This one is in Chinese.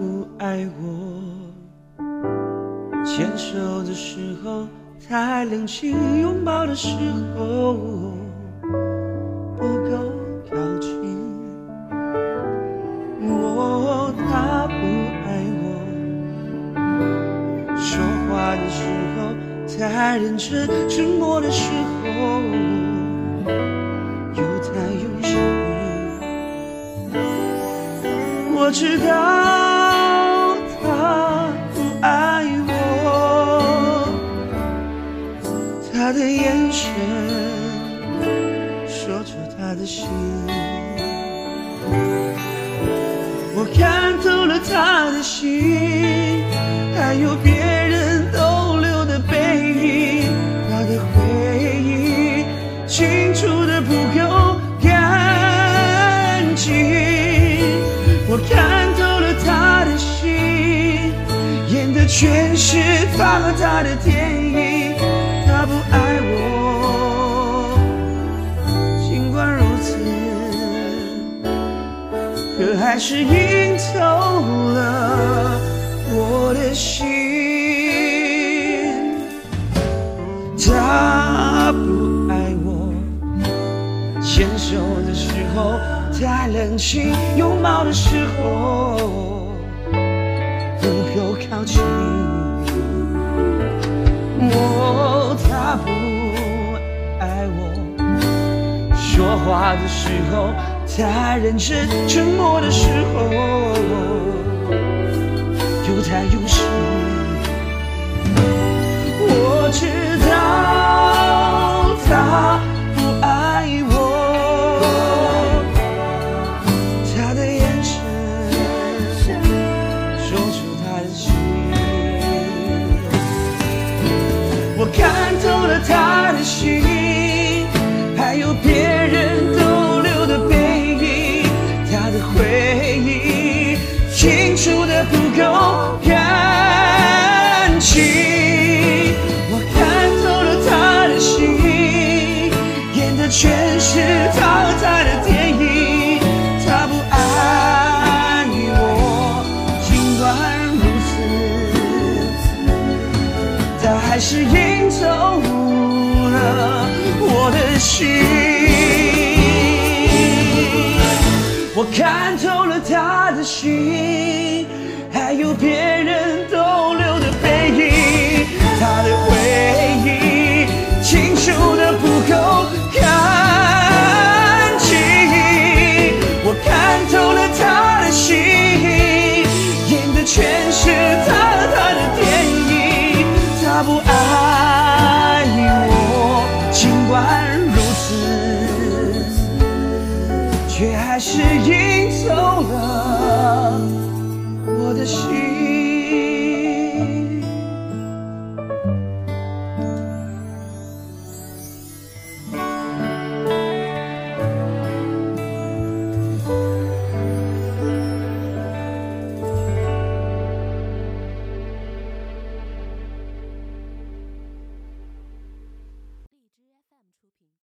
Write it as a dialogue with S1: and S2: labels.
S1: 不爱我。牵手的时候太冷清，拥抱的时候不够靠近。我他不爱我，说话的时候太认真，沉默的时候又太用心。我知道他的眼神说出他的心。我看透了他的心，还有别人逗留的背影，他的回忆清楚的不够干净。我看透了他的心，演的全是他和他的电影，可还是赢透了我的心。他不爱我，牵手的时候太冷清，拥抱的时候不够靠近。我他不爱我，说话的时候太认真，沉默的时候又太用心。我知道他不爱我，他的眼神说出他的心。我看透了他的心，还有别人情。我看透了他的心，演的全是他和他的电影，他不爱我，尽管如此。他还是赢走了我的心。我看透了他的心，还有别人却还是赢走了我的心。